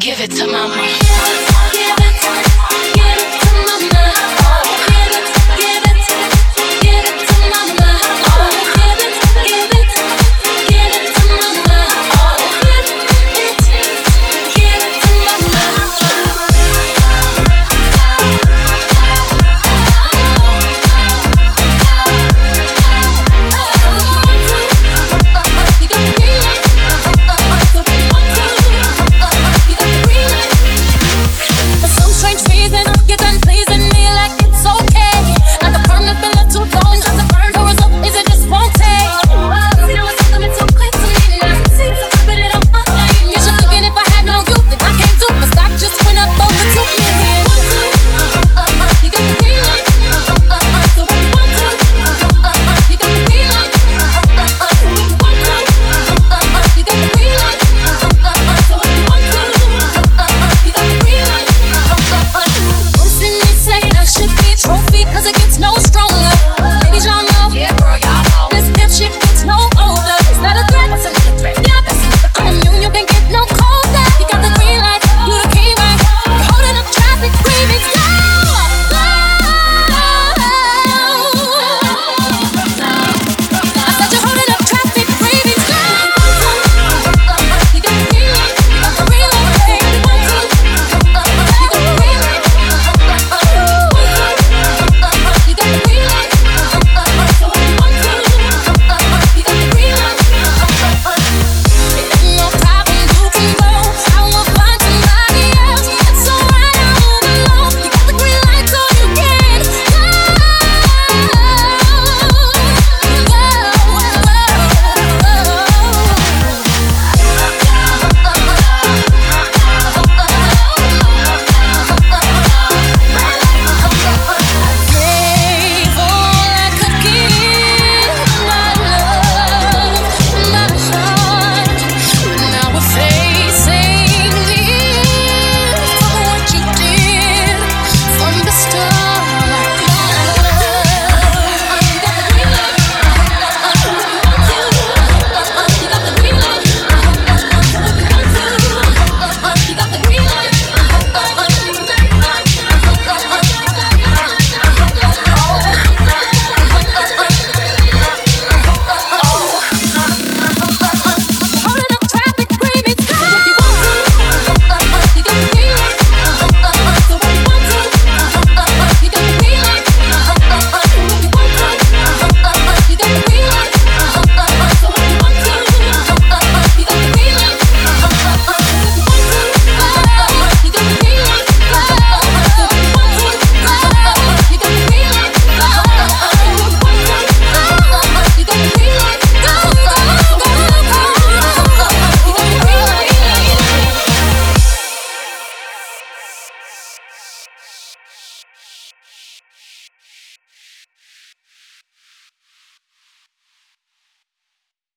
Give it to mama.